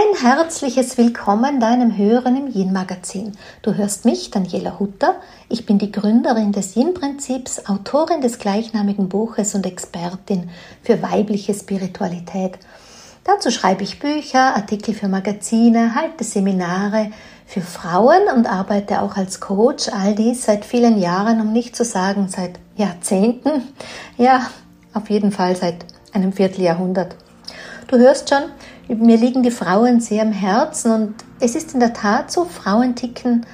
Ein herzliches Willkommen deinem Hören im Yin-Magazin. Du hörst mich, Daniela Hutter. Ich bin die Gründerin des Yin-Prinzips, Autorin des gleichnamigen Buches und Expertin für weibliche Spiritualität. Dazu schreibe ich Bücher, Artikel für Magazine, halte Seminare für Frauen und arbeite auch als Coach. All dies seit vielen Jahren, um nicht zu sagen seit Jahrzehnten. Ja, auf jeden Fall seit einem Vierteljahrhundert. Du hörst schon, mir liegen die Frauen sehr am Herzen und es ist in der Tat so, Frauen ticken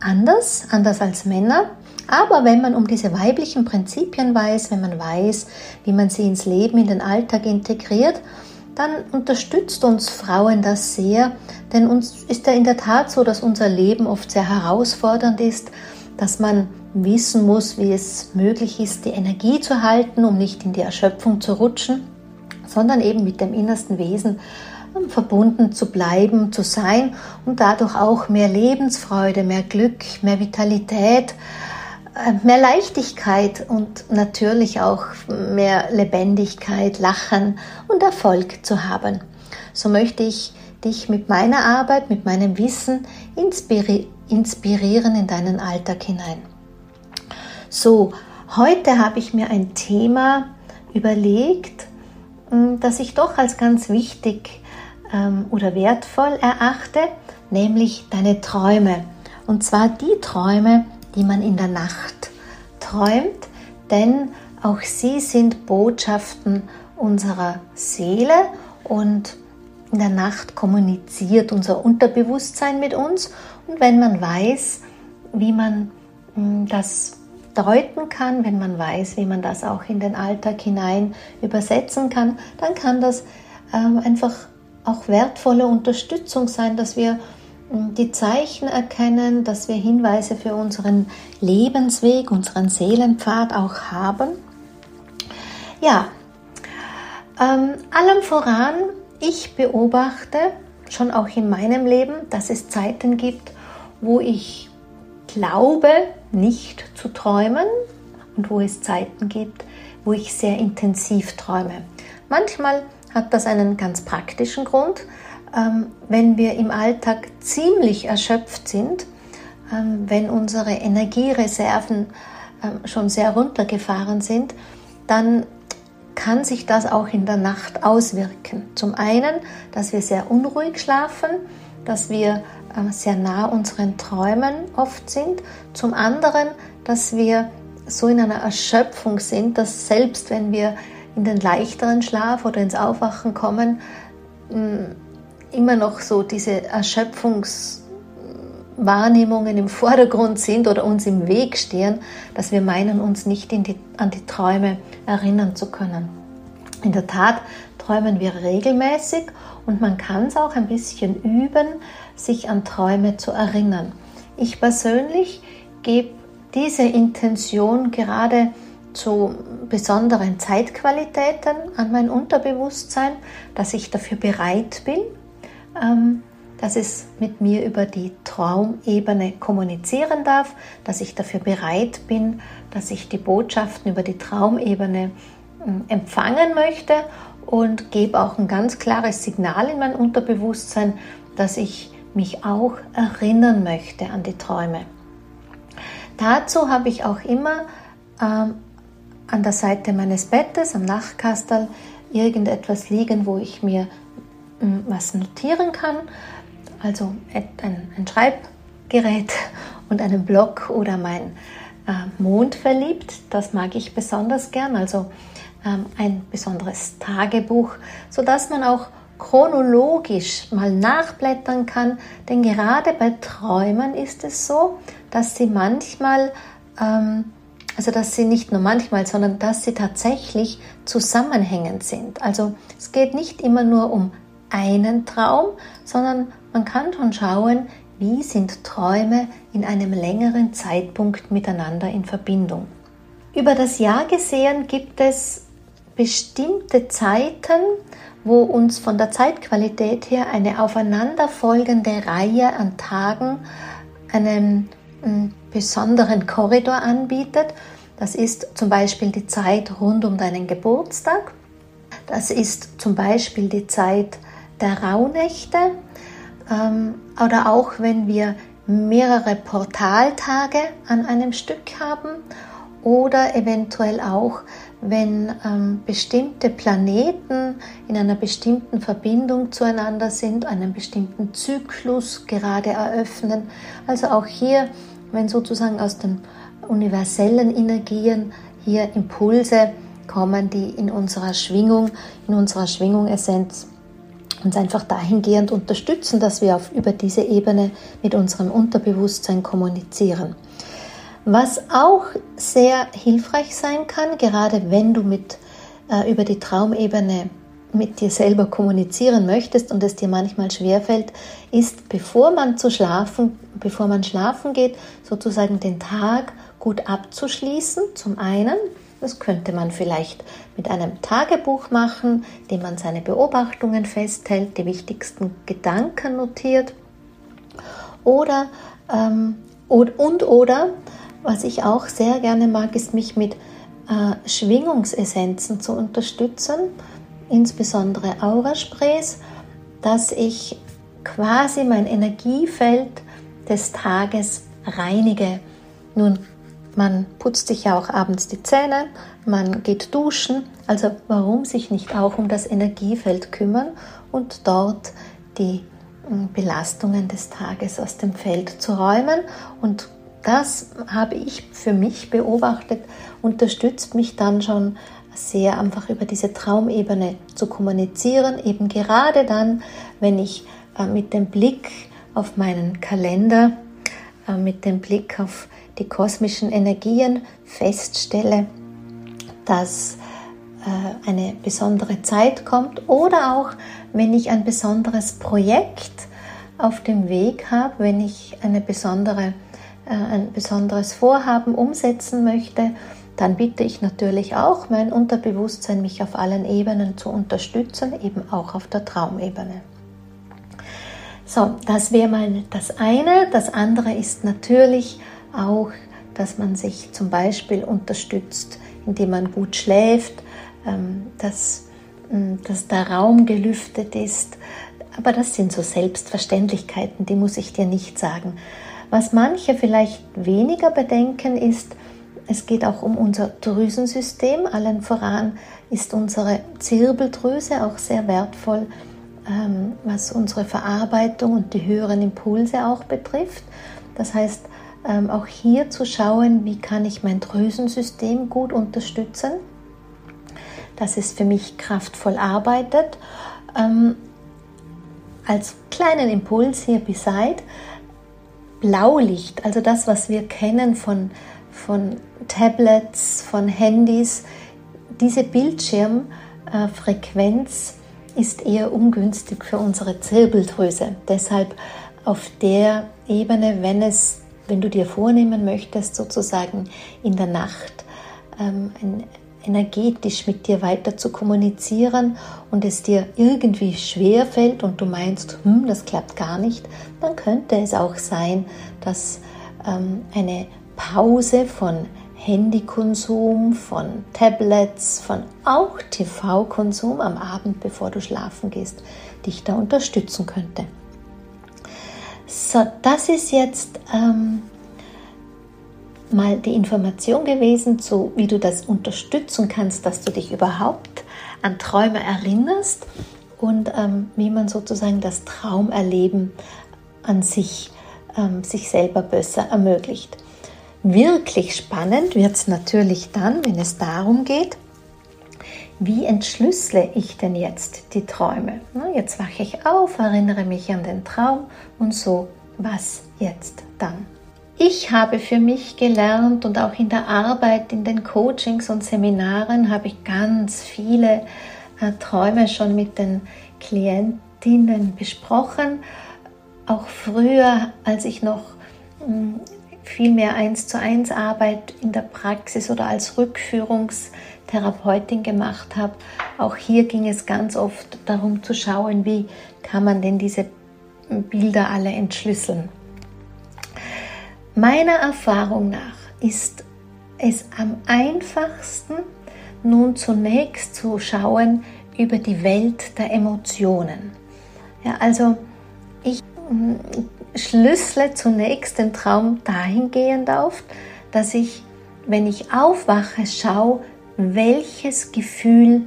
anders, anders als Männer. Aber wenn man um diese weiblichen Prinzipien weiß, wenn man weiß, wie man sie ins Leben, in den Alltag integriert, dann unterstützt uns Frauen das sehr, denn uns ist ja in der Tat so, dass unser Leben oft sehr herausfordernd ist, dass man wissen muss, wie es möglich ist, die Energie zu halten, um nicht in die Erschöpfung zu rutschen sondern eben mit dem innersten Wesen ähm, verbunden zu bleiben, zu sein und dadurch auch mehr Lebensfreude, mehr Glück, mehr Vitalität, äh, mehr Leichtigkeit und natürlich auch mehr Lebendigkeit, Lachen und Erfolg zu haben. So möchte ich dich mit meiner Arbeit, mit meinem Wissen inspiri inspirieren in deinen Alltag hinein. So, heute habe ich mir ein Thema überlegt, das ich doch als ganz wichtig ähm, oder wertvoll erachte, nämlich deine Träume. Und zwar die Träume, die man in der Nacht träumt, denn auch sie sind Botschaften unserer Seele und in der Nacht kommuniziert unser Unterbewusstsein mit uns. Und wenn man weiß, wie man mm, das deuten kann, wenn man weiß, wie man das auch in den Alltag hinein übersetzen kann, dann kann das ähm, einfach auch wertvolle Unterstützung sein, dass wir ähm, die Zeichen erkennen, dass wir Hinweise für unseren Lebensweg, unseren Seelenpfad auch haben. Ja, ähm, allem voran, ich beobachte schon auch in meinem Leben, dass es Zeiten gibt, wo ich glaube, nicht zu träumen und wo es Zeiten gibt, wo ich sehr intensiv träume. Manchmal hat das einen ganz praktischen Grund. Ähm, wenn wir im Alltag ziemlich erschöpft sind, ähm, wenn unsere Energiereserven ähm, schon sehr runtergefahren sind, dann kann sich das auch in der Nacht auswirken. Zum einen, dass wir sehr unruhig schlafen, dass wir sehr nah unseren Träumen oft sind. Zum anderen, dass wir so in einer Erschöpfung sind, dass selbst wenn wir in den leichteren Schlaf oder ins Aufwachen kommen, immer noch so diese Erschöpfungswahrnehmungen im Vordergrund sind oder uns im Weg stehen, dass wir meinen, uns nicht die, an die Träume erinnern zu können. In der Tat träumen wir regelmäßig und man kann es auch ein bisschen üben, sich an Träume zu erinnern. Ich persönlich gebe diese Intention gerade zu besonderen Zeitqualitäten an mein Unterbewusstsein, dass ich dafür bereit bin, ähm, dass es mit mir über die Traumebene kommunizieren darf, dass ich dafür bereit bin, dass ich die Botschaften über die Traumebene ähm, empfangen möchte und gebe auch ein ganz klares Signal in mein Unterbewusstsein, dass ich mich auch erinnern möchte an die Träume. Dazu habe ich auch immer ähm, an der Seite meines Bettes, am Nachtkastel, irgendetwas liegen, wo ich mir ähm, was notieren kann. Also ein, ein, Schreibgerät und einen Block oder mein äh, Mond verliebt. Das mag ich besonders gern. Also ähm, ein besonderes Tagebuch, sodass man auch chronologisch mal nachblättern kann, denn gerade bei Träumen ist es so, dass sie manchmal, ähm, also dass sie nicht nur manchmal, sondern dass sie tatsächlich zusammenhängend sind. Also es geht nicht immer nur um einen Traum, sondern man kann schon schauen, wie sind Träume in einem längeren Zeitpunkt miteinander in Verbindung. Über das Jahr gesehen gibt es bestimmte Zeiten, wo uns von der Zeitqualität her eine aufeinanderfolgende Reihe an Tagen einen, einen besonderen Korridor anbietet. Das ist zum Beispiel die Zeit rund um deinen Geburtstag. Das ist zum Beispiel die Zeit der Rauhnächte ähm, oder auch wenn wir mehrere Portaltage an einem Stück haben oder eventuell auch, wenn ähm, bestimmte Planeten in einer bestimmten Verbindung zueinander sind, einen bestimmten Zyklus gerade eröffnen. Also auch hier, wenn sozusagen aus den universellen Energien hier Impulse kommen, die in unserer Schwingung, in unserer Schwingung-Essenz uns einfach dahingehend unterstützen, dass wir auf, über diese Ebene mit unserem Unterbewusstsein kommunizieren. Was auch sehr hilfreich sein kann, gerade wenn du mit, äh, über die Traumebene mit dir selber kommunizieren möchtest und es dir manchmal schwerfällt, ist, bevor man zu schlafen, bevor man schlafen geht, sozusagen den Tag gut abzuschließen. Zum einen, das könnte man vielleicht mit einem Tagebuch machen, dem man seine Beobachtungen festhält, die wichtigsten Gedanken notiert. Oder ähm, und, und oder, was ich auch sehr gerne mag, ist mich mit äh, Schwingungsessenzen zu unterstützen, insbesondere Aurasprays, dass ich quasi mein Energiefeld des Tages reinige. Nun man putzt sich ja auch abends die Zähne, man geht duschen. Also warum sich nicht auch um das Energiefeld kümmern und dort die hm, Belastungen des Tages aus dem Feld zu räumen. Und das habe ich für mich beobachtet, unterstützt mich dann schon sehr einfach über diese Traumebene zu kommunizieren, eben gerade dann, wenn ich äh, mit dem Blick auf meinen Kalender, äh, mit dem Blick auf die kosmischen Energien feststelle, dass äh, eine besondere Zeit kommt oder auch wenn ich ein besonderes Projekt auf dem Weg habe, wenn ich eine besondere, ein besonderes Vorhaben umsetzen möchte, dann bitte ich natürlich auch mein Unterbewusstsein, mich auf allen Ebenen zu unterstützen, eben auch auf der Traumebene. So, das wäre mal das eine. Das andere ist natürlich auch, dass man sich zum Beispiel unterstützt, indem man gut schläft, ähm, dass, mm, dass der Raum gelüftet ist. Aber das sind so Selbstverständlichkeiten, die muss ich dir nicht sagen. Was manche vielleicht weniger bedenken ist, es geht auch um unser Drüsensystem. Allen voran ist unsere Zirbeldrüse auch sehr wertvoll, ähm, was unsere Verarbeitung und die höheren Impulse auch betrifft. Das heißt, ähm, auch hier zu schauen, wie kann ich mein Drüsensystem gut unterstützen, dass es für mich kraftvoll arbeitet. Ähm, als kleinen Impuls hier beside, Blaulicht, also das, was wir kennen von, von Tablets, von Handys, diese Bildschirmfrequenz ist eher ungünstig für unsere Zirbeldrüse. Deshalb auf der Ebene, wenn es wenn du dir vornehmen möchtest, sozusagen in der Nacht ähm, energetisch mit dir weiter zu kommunizieren und es dir irgendwie schwer fällt und du meinst, hm, das klappt gar nicht, dann könnte es auch sein, dass ähm, eine Pause von Handykonsum, von Tablets, von auch TV-Konsum am Abend, bevor du schlafen gehst, dich da unterstützen könnte. So, das ist jetzt ähm, mal die Information gewesen, zu wie du das unterstützen kannst, dass du dich überhaupt an Träume erinnerst und ähm, wie man sozusagen das Traumerleben an sich, ähm, sich selber besser ermöglicht. Wirklich spannend wird es natürlich dann, wenn es darum geht, wie entschlüssele ich denn jetzt die Träume? Jetzt wache ich auf, erinnere mich an den Traum und so, was jetzt dann? Ich habe für mich gelernt und auch in der Arbeit, in den Coachings und Seminaren habe ich ganz viele äh, Träume schon mit den Klientinnen besprochen. Auch früher, als ich noch mh, hm, viel mehr eins zu eins Arbeit in der Praxis oder als Rückführungstherapeutin gemacht habe. Auch hier ging es ganz oft darum zu schauen, wie kann man denn diese Bilder alle entschlüsseln. Meiner Erfahrung nach ist es am einfachsten, nun zunächst zu schauen über die Welt der Emotionen. Ja, also ich mm, schlüssle zunächst den Traum dahingehend auf, dass ich, wenn ich aufwache, schaue, welches Gefühl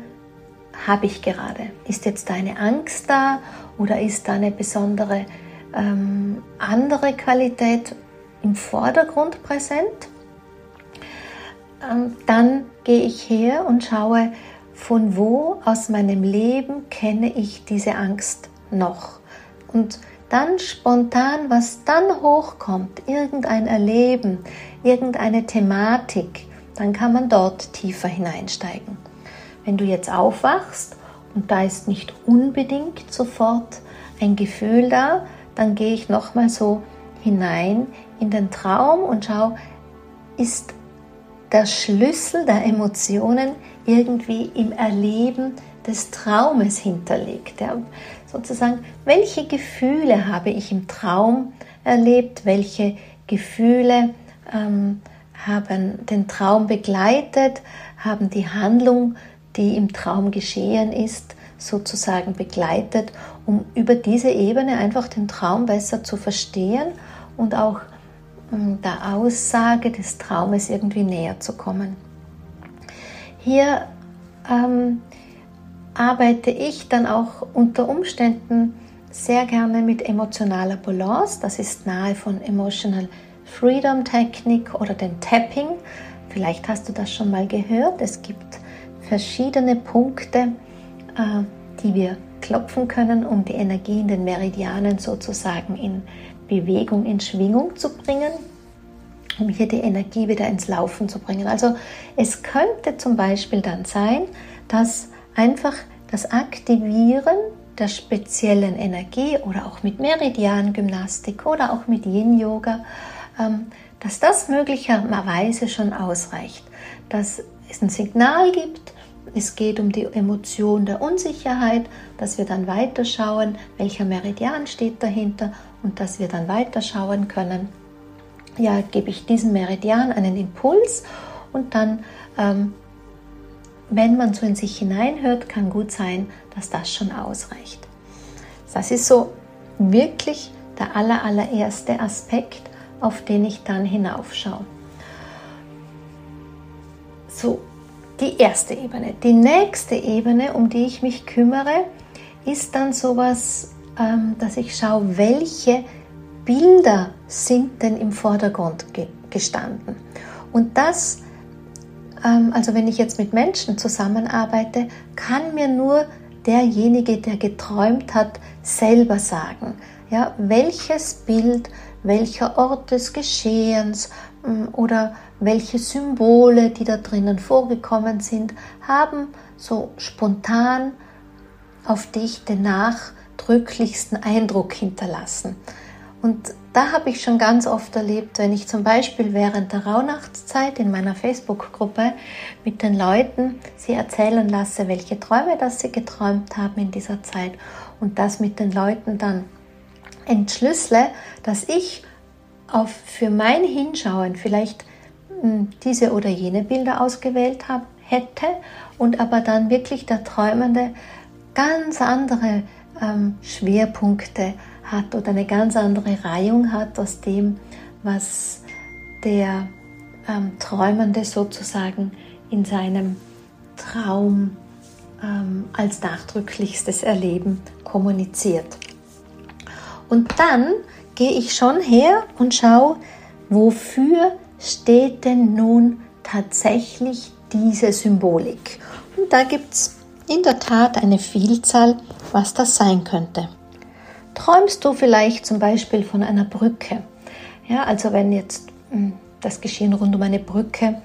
habe ich gerade. Ist jetzt eine Angst da oder ist da eine besondere ähm, andere Qualität im Vordergrund präsent? Ähm, dann gehe ich her und schaue, von wo aus meinem Leben kenne ich diese Angst noch. Und dann spontan, was dann hochkommt, irgendein Erleben, irgendeine Thematik, dann kann man dort tiefer hineinsteigen. Wenn du jetzt aufwachst und da ist nicht unbedingt sofort ein Gefühl da, dann gehe ich nochmal so hinein in den Traum und schaue, ist der Schlüssel der Emotionen irgendwie im Erleben des Traumes hinterlegt. Ja. Sozusagen, welche Gefühle habe ich im Traum erlebt, welche Gefühle ähm, haben den Traum begleitet, haben die Handlung, die im Traum geschehen ist, sozusagen begleitet, um über diese Ebene einfach den Traum besser zu verstehen und auch der Aussage des Traumes irgendwie näher zu kommen. Hier ähm, arbeite ich dann auch unter Umständen sehr gerne mit emotionaler Balance. Das ist nahe von Emotional Freedom Technik oder dem Tapping. Vielleicht hast du das schon mal gehört. Es gibt verschiedene Punkte, äh, die wir klopfen können, um die Energie in den Meridianen sozusagen in Bewegung, in Schwingung zu bringen, um hier die Energie wieder ins Laufen zu bringen. Also es könnte zum Beispiel dann sein, dass einfach das Aktivieren der speziellen Energie oder auch mit Meridian-Gymnastik oder auch mit Yin-Yoga, ähm, dass das möglicherweise schon ausreicht, dass es ein Signal gibt, es geht um die Emotion der Unsicherheit, dass wir dann weiterschauen, welcher Meridian steht dahinter und dass wir dann weiterschauen können, ja, gebe ich diesem Meridian einen Impuls und dann, ähm, wenn man so in sich hineinhört, kann gut sein, dass das schon ausreicht. Das ist so wirklich der aller, allererste Aspekt, auf den ich dann hinaufschaue. So, die erste Ebene. Die nächste Ebene, um die ich mich kümmere, ist dann sowas, ähm, dass ich schaue, welche Bilder sind denn im Vordergrund gestanden. Und das, ähm, also wenn ich jetzt mit Menschen zusammenarbeite, kann mir nur derjenige, der geträumt hat, selber sagen, ja, welches Bild, welcher Ort des Geschehens oder welche Symbole, die da drinnen vorgekommen sind, haben so spontan auf dich den nachdrücklichsten Eindruck hinterlassen. Und da habe ich schon ganz oft erlebt, wenn ich zum Beispiel während der Rauhnachtszeit in meiner Facebook-Gruppe mit den Leuten sie erzählen lasse, welche Träume das sie geträumt haben in dieser Zeit und das mit den Leuten dann entschlüssele, dass ich auf für mein Hinschauen vielleicht diese oder jene Bilder ausgewählt habe, hätte und aber dann wirklich der Träumende ganz andere ähm, Schwerpunkte hat oder eine ganz andere Reihung hat aus dem, was der ähm, Träumende sozusagen in seinem Traum ähm, als nachdrücklichstes Erleben kommuniziert. Und dann gehe ich schon her und schaue, wofür steht denn nun tatsächlich diese Symbolik? Und da gibt es in der Tat eine Vielzahl, was das sein könnte. Träumst du vielleicht zum Beispiel von einer Brücke? Ja, also wenn jetzt hm, das Geschehen rund um eine Brücke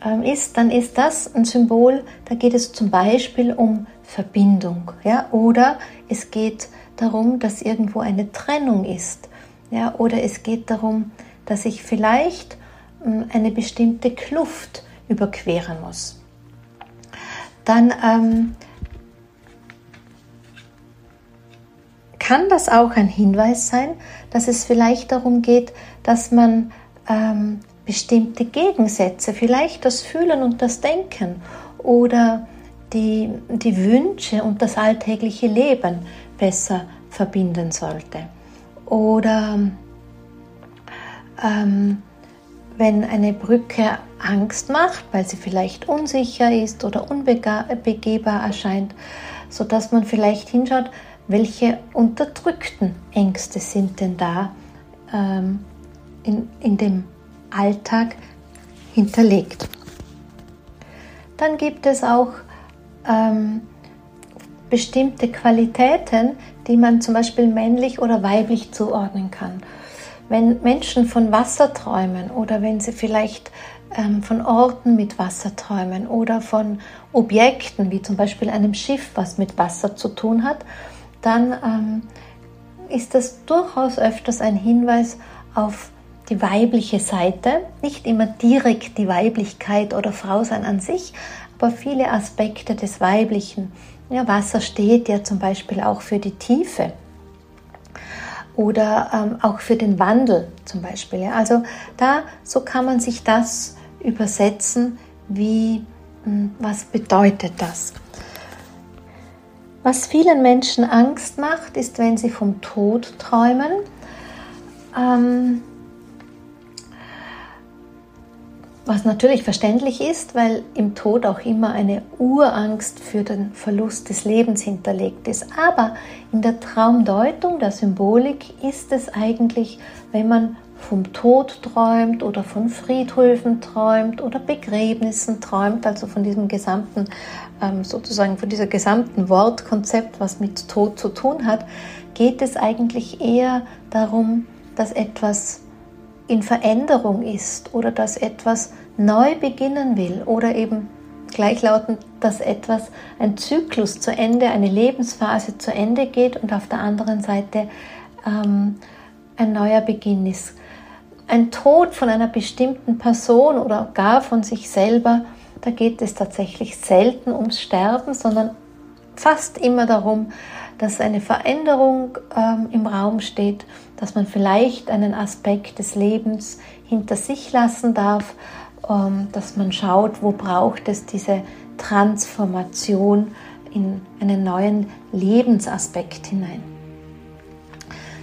ähm, ist, dann ist das ein Symbol, da geht es zum Beispiel um Verbindung. Ja, oder es geht darum, dass irgendwo eine Trennung ist. Ja, oder es geht darum, dass ich vielleicht eine bestimmte Kluft überqueren muss. Dann ähm, kann das auch ein Hinweis sein, dass es vielleicht darum geht, dass man ähm, bestimmte Gegensätze, vielleicht das Fühlen und das Denken oder die, die Wünsche und das alltägliche Leben besser verbinden sollte. Oder ähm, wenn eine Brücke Angst macht, weil sie vielleicht unsicher ist oder unbegehbar erscheint, sodass man vielleicht hinschaut, welche unterdrückten Ängste sind denn da ähm, in, in dem Alltag hinterlegt. Dann gibt es auch ähm, bestimmte Qualitäten, die man zum Beispiel männlich oder weiblich zuordnen kann. Wenn Menschen von Wasser träumen oder wenn sie vielleicht ähm, von Orten mit Wasser träumen oder von Objekten, wie zum Beispiel einem Schiff, was mit Wasser zu tun hat, dann ähm, ist das durchaus öfters ein Hinweis auf die weibliche Seite, nicht immer direkt die Weiblichkeit oder Frausein an sich, aber viele Aspekte des Weiblichen. Ja, Wasser steht ja zum Beispiel auch für die Tiefe oder ähm, auch für den Wandel zum Beispiel. Ja. Also da, so kann man sich das übersetzen, wie, hm, was bedeutet das? Was vielen Menschen Angst macht, ist, wenn sie vom Tod träumen. Ähm, was natürlich verständlich ist, weil im Tod auch immer eine Urangst für den Verlust des Lebens hinterlegt ist. Aber in der Traumdeutung, der Symbolik, ist es eigentlich, wenn man vom Tod träumt oder von Friedhöfen träumt oder Begräbnissen träumt, also von diesem gesamten, ähm, sozusagen von dieser gesamten Wortkonzept, was mit Tod zu tun hat, geht es eigentlich eher darum, dass etwas in Veränderung ist oder dass etwas neu beginnen will oder eben gleichlautend, dass etwas, ein Zyklus zu Ende, eine Lebensphase zu Ende geht und auf der anderen Seite ähm, ein neuer Beginn ist. Ein Tod von einer bestimmten Person oder gar von sich selber, da geht es tatsächlich selten ums Sterben, sondern fast immer darum, dass eine Veränderung ähm, im Raum steht, dass man vielleicht einen Aspekt des Lebens hinter sich lassen darf, ähm, dass man schaut, wo braucht es diese Transformation in einen neuen Lebensaspekt hinein.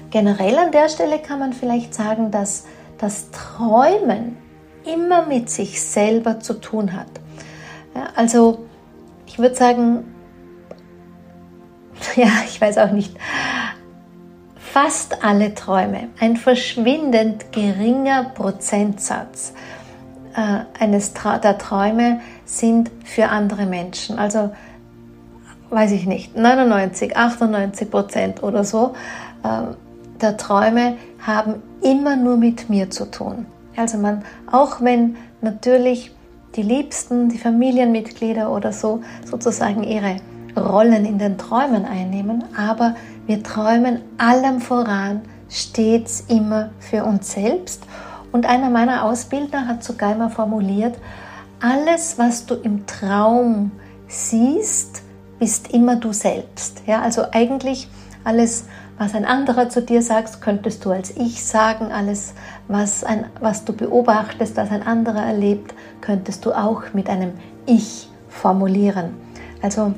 Generell an der Stelle kann man vielleicht sagen, dass das Träumen immer mit sich selber zu tun hat. Also ich würde sagen, ja, ich weiß auch nicht, fast alle Träume, ein verschwindend geringer Prozentsatz äh, eines Tra der Träume sind für andere Menschen. Also weiß ich nicht, 99, 98 Prozent oder so äh, der Träume haben immer nur mit mir zu tun. Also man, auch wenn natürlich die Liebsten, die Familienmitglieder oder so sozusagen ihre Rollen in den Träumen einnehmen, aber wir träumen allem voran stets immer für uns selbst. Und einer meiner Ausbilder hat sogar immer formuliert, alles, was du im Traum siehst, bist immer du selbst. Ja, also eigentlich alles, was ein anderer zu dir sagt, könntest du als ich sagen. Alles, was, ein, was du beobachtest, was ein anderer erlebt, könntest du auch mit einem Ich formulieren. Also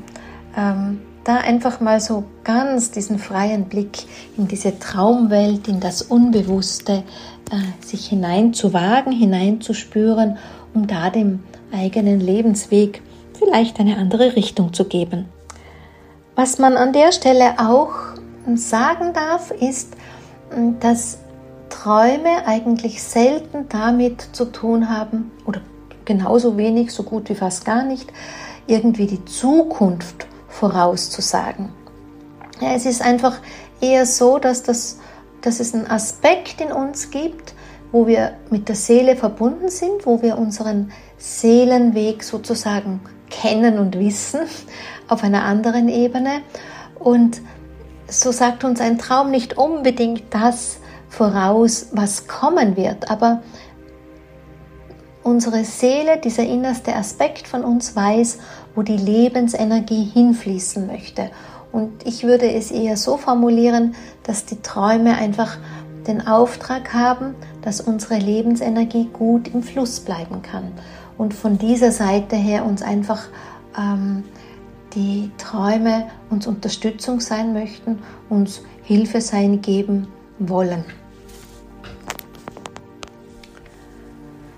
ähm, da einfach mal so ganz diesen freien Blick in diese Traumwelt, in das Unbewusste, äh, sich hineinzuwagen, hineinzuspüren, um da dem eigenen Lebensweg vielleicht eine andere Richtung zu geben. Was man an der Stelle auch sagen darf, ist, dass Träume eigentlich selten damit zu tun haben, oder genauso wenig, so gut wie fast gar nicht, irgendwie die Zukunft vorauszusagen. Ja, es ist einfach eher so, dass, das, dass es einen Aspekt in uns gibt, wo wir mit der Seele verbunden sind, wo wir unseren Seelenweg sozusagen kennen und wissen auf einer anderen Ebene. Und so sagt uns ein Traum nicht unbedingt das voraus, was kommen wird, aber unsere Seele, dieser innerste Aspekt von uns weiß, wo die Lebensenergie hinfließen möchte. Und ich würde es eher so formulieren, dass die Träume einfach den Auftrag haben, dass unsere Lebensenergie gut im Fluss bleiben kann. Und von dieser Seite her uns einfach ähm, die Träume uns Unterstützung sein möchten, uns Hilfe sein geben wollen.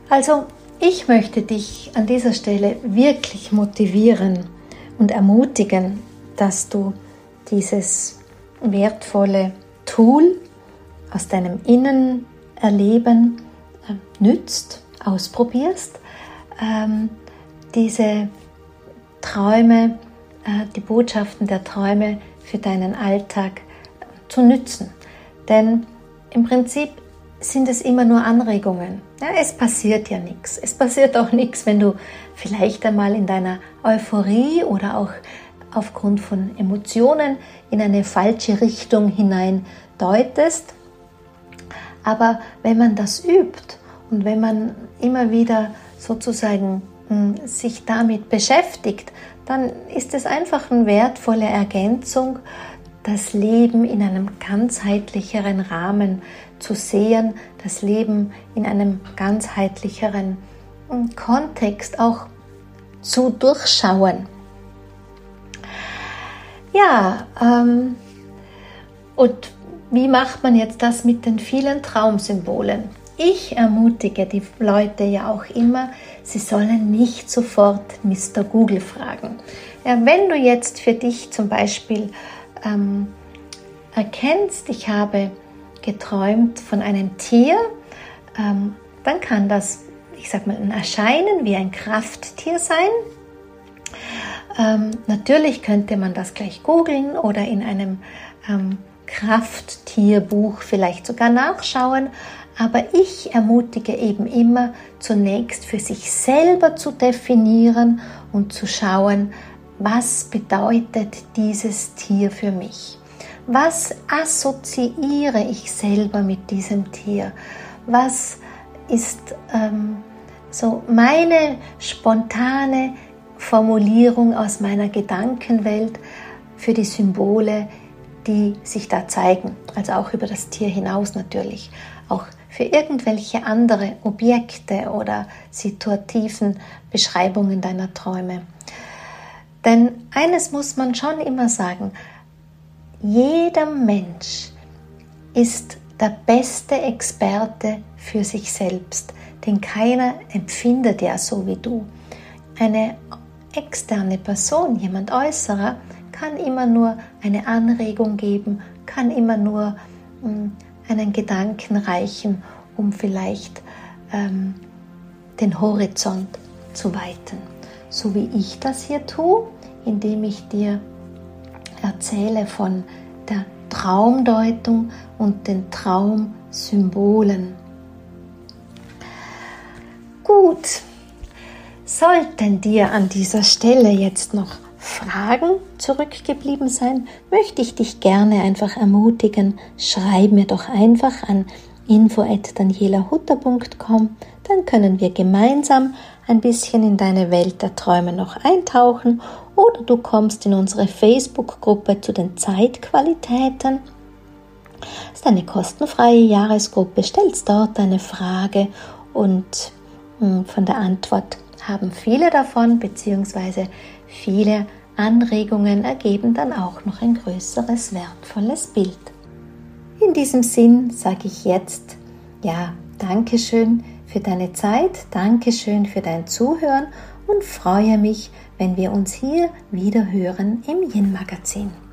Also ich möchte dich an dieser Stelle wirklich motivieren und ermutigen, dass du dieses wertvolle Tool aus deinem Innenerleben äh, nützt, ausprobierst, ähm, diese Träume, äh, die Botschaften der Träume für deinen Alltag zu nützen. Denn im Prinzip sind es immer nur Anregungen. Ja, es passiert ja nichts. Es passiert auch nichts, wenn du vielleicht einmal in deiner Euphorie oder auch aufgrund von Emotionen in eine falsche Richtung hinein deutest. Aber wenn man das übt und wenn man immer wieder sozusagen hm, sich damit beschäftigt, dann ist es einfach eine wertvolle Ergänzung, das Leben in einem ganzheitlicheren Rahmen zu sehen, das Leben in einem ganzheitlicheren hm, Kontext auch zu durchschauen. Ja, ähm, und wie macht man jetzt das mit den vielen Traumsymbolen? Ich ermutige die Leute ja auch immer, sie sollen nicht sofort Mr. Google fragen. Ja, wenn du jetzt für dich zum Beispiel ähm, erkennst, ich habe geträumt von einem Tier, ähm, dann kann das, ich sag mal, ein Erscheinen wie ein Krafttier sein. Ähm, natürlich könnte man das gleich googeln oder in einem ähm, Krafttierbuch vielleicht sogar nachschauen, aber ich ermutige eben immer zunächst für sich selber zu definieren und zu schauen, was bedeutet dieses Tier für mich? Was assoziiere ich selber mit diesem Tier? Was ist ähm, so meine spontane Formulierung aus meiner Gedankenwelt für die Symbole, die sich da zeigen? Also auch über das Tier hinaus natürlich. Auch für irgendwelche andere Objekte oder situativen Beschreibungen deiner Träume. Denn eines muss man schon immer sagen, jeder Mensch ist der beste Experte für sich selbst, denn keiner empfindet ja so wie du. Eine externe Person, jemand äußerer, kann immer nur eine Anregung geben, kann immer nur hm, einen Gedanken reichen, um vielleicht ähm, den Horizont zu weiten. So wie ich das hier tue, indem ich dir erzähle von der Traumdeutung und den Traumsymbolen. Gut, sollten dir an dieser Stelle jetzt noch Fragen zurückgeblieben sein, möchte ich dich gerne einfach ermutigen, schreib mir doch einfach an info@danielahutter.com, dann können wir gemeinsam ein bisschen in deine Welt der Träume noch eintauchen oder du kommst in unsere Facebook-Gruppe zu den Zeitqualitäten. Das ist eine kostenfreie Jahresgruppe, stellst dort eine Frage und hm, von der Antwort haben viele davon, beziehungsweise viele Anregungen ergeben dann auch noch ein größeres, wertvolles Bild. In diesem Sinn sage ich jetzt, ja, Dankeschön für deine Zeit, Dankeschön für dein Zuhören und freue mich, wenn wir uns hier wieder hören im Yin Magazin.